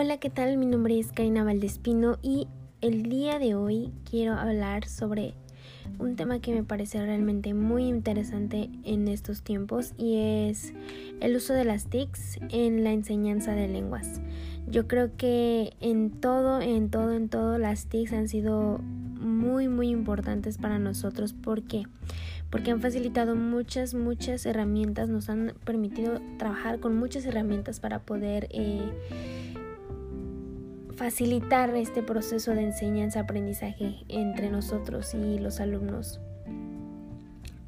Hola, ¿qué tal? Mi nombre es Karina Valdespino y el día de hoy quiero hablar sobre un tema que me parece realmente muy interesante en estos tiempos y es el uso de las TICs en la enseñanza de lenguas. Yo creo que en todo, en todo, en todo las TICs han sido muy, muy importantes para nosotros. ¿Por qué? Porque han facilitado muchas, muchas herramientas, nos han permitido trabajar con muchas herramientas para poder... Eh, facilitar este proceso de enseñanza-aprendizaje entre nosotros y los alumnos.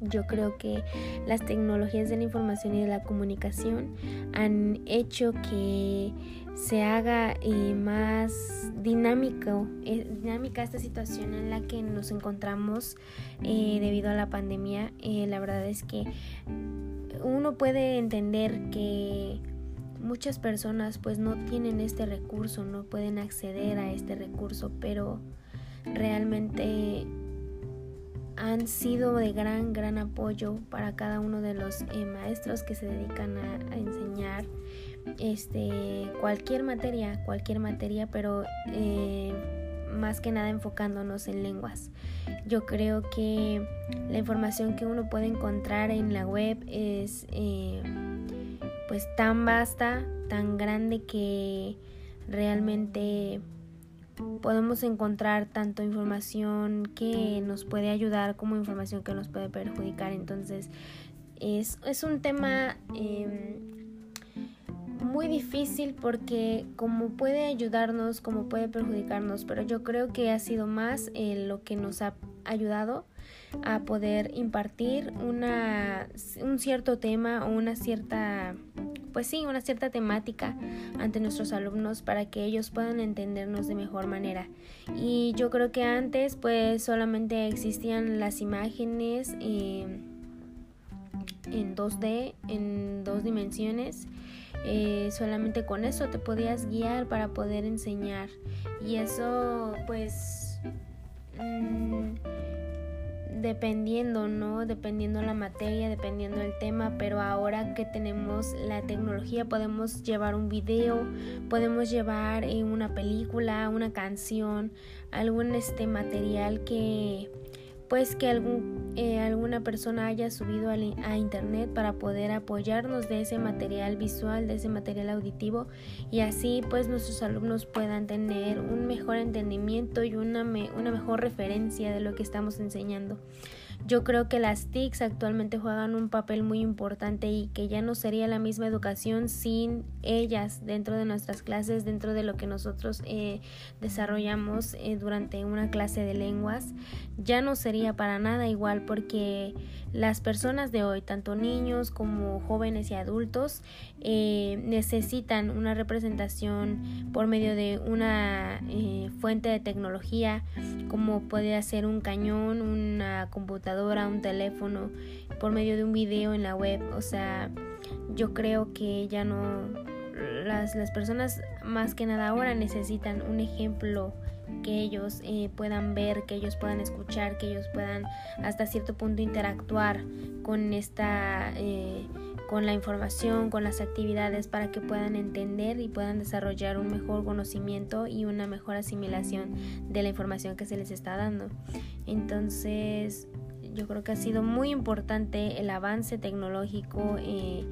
Yo creo que las tecnologías de la información y de la comunicación han hecho que se haga eh, más dinámico, eh, dinámica esta situación en la que nos encontramos eh, debido a la pandemia. la verdad es que uno puede entender que muchas personas pues no tienen este recurso, no pueden acceder a este recurso, pero realmente han sido de gran, gran apoyo para cada uno de los eh, maestros que se dedican a, enseñar este, cualquier materia, cualquier materia, pero eh, más que nada enfocándonos en lenguas. Yo creo que la información que uno puede encontrar en la web es eh, pues tan vasta, tan grande que realmente podemos encontrar tanto información que nos puede ayudar como información que nos puede perjudicar. Entonces es, es un tema em, muy difícil porque como puede ayudarnos, como puede perjudicarnos, pero yo creo que ha sido más eh, lo que nos ha ayudado a poder impartir una, un cierto tema o una cierta pues sí, una cierta temática ante nuestros alumnos para que ellos puedan entendernos de mejor manera. Y yo creo que antes pues solamente existían las imágenes eh, en 2D, en dos dimensiones. Eh, solamente con eso te podías guiar para poder enseñar. Y eso pues... dependiendo, ¿no? Dependiendo la materia, dependiendo el tema, pero ahora que tenemos la tecnología podemos llevar un video, podemos llevar eh, una película, una canción, algún este material que pues que algún, eh, alguna persona haya subido a, internet para poder apoyarnos de ese material visual, de ese material auditivo y así pues nuestros alumnos puedan tener un mejor entendimiento y una, una mejor referencia de lo que estamos enseñando. Yo creo que las TICs actualmente juegan un papel muy importante y que ya no sería la misma educación sin ellas dentro de nuestras clases, dentro de lo que nosotros eh, desarrollamos eh, durante una clase de lenguas. Ya no sería para nada igual porque las personas de hoy, tanto niños como jóvenes y adultos, eh, necesitan una representación por medio de una fuente de tecnología como puede ser un cañón, una computadora, un teléfono, por medio de un video en la web. O sea, yo creo que ya no... Las, las personas más que nada ahora necesitan un ejemplo que ellos eh, puedan ver, que ellos puedan escuchar, que ellos puedan hasta cierto punto interactuar con esta... Eh, con la información, con las actividades para que puedan entender y puedan desarrollar un mejor conocimiento y una mejor asimilación de la información que se les está dando. Entonces, yo creo que ha sido muy importante el avance tecnológico eh,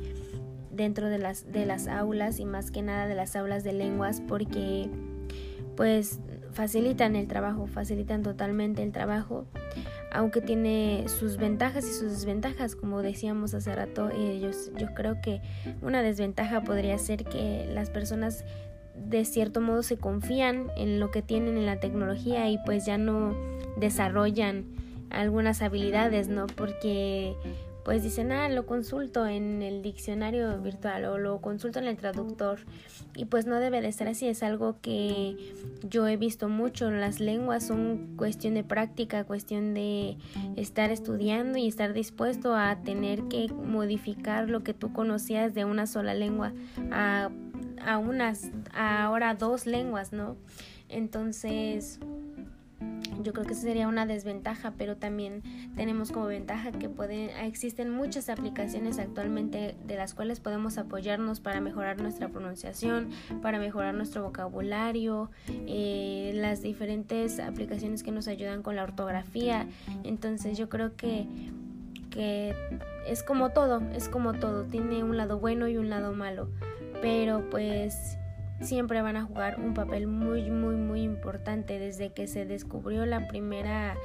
dentro de las, de las aulas y más que nada de las aulas de lenguas porque pues facilitan el trabajo, facilitan totalmente el trabajo, aunque tiene sus ventajas y sus desventajas, como decíamos hace rato, eh, yo, yo creo que una desventaja podría ser que las personas de cierto modo se confían en lo que tienen en la tecnología y pues ya no desarrollan algunas habilidades, ¿no? Porque pues dicen, ah, lo consulto en el diccionario virtual o lo consulto en el traductor. Y pues no debe de ser así, es algo que yo he visto mucho. Las lenguas son cuestión de práctica, cuestión de estar estudiando y estar dispuesto a tener que modificar lo que tú conocías de una sola lengua a, a unas, a ahora dos lenguas, ¿no? Entonces yo creo que sería una desventaja, pero también tenemos como ventaja que pueden, existen muchas aplicaciones actualmente de las cuales podemos apoyarnos para mejorar nuestra pronunciación, para mejorar nuestro vocabulario, eh, las diferentes aplicaciones que nos ayudan con la ortografía. Entonces yo creo que, que es como todo, es como todo, tiene un lado bueno y un lado malo, pero pues siempre van a jugar un papel muy muy muy importante desde que se descubrió la primera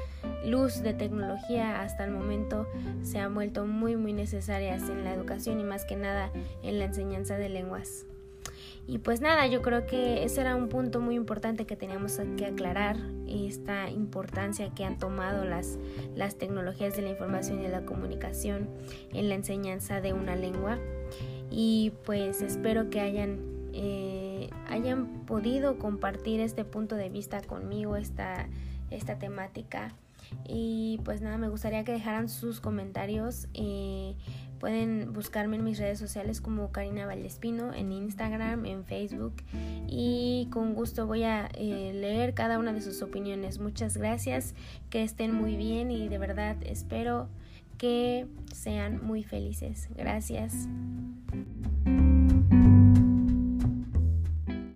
luz de tecnología hasta el momento se han vuelto muy muy necesarias en la educación y más que nada en la enseñanza de lenguas. Y pues nada, yo creo que ese era un punto muy importante que teníamos que aclarar, esta importancia que han tomado las, las tecnologías de la información y de la comunicación en la enseñanza de una lengua. Y pues espero que hayan eh, hayan podido compartir este punto de vista conmigo, esta, esta temática. Y pues nada, me gustaría que dejaran sus comentarios. Eh, pueden buscarme en mis redes sociales como Karina Valdespino, en Instagram, en Facebook. Y con gusto voy a eh, leer cada una de sus opiniones. Muchas gracias, que estén muy bien y de verdad espero que sean muy felices. Gracias.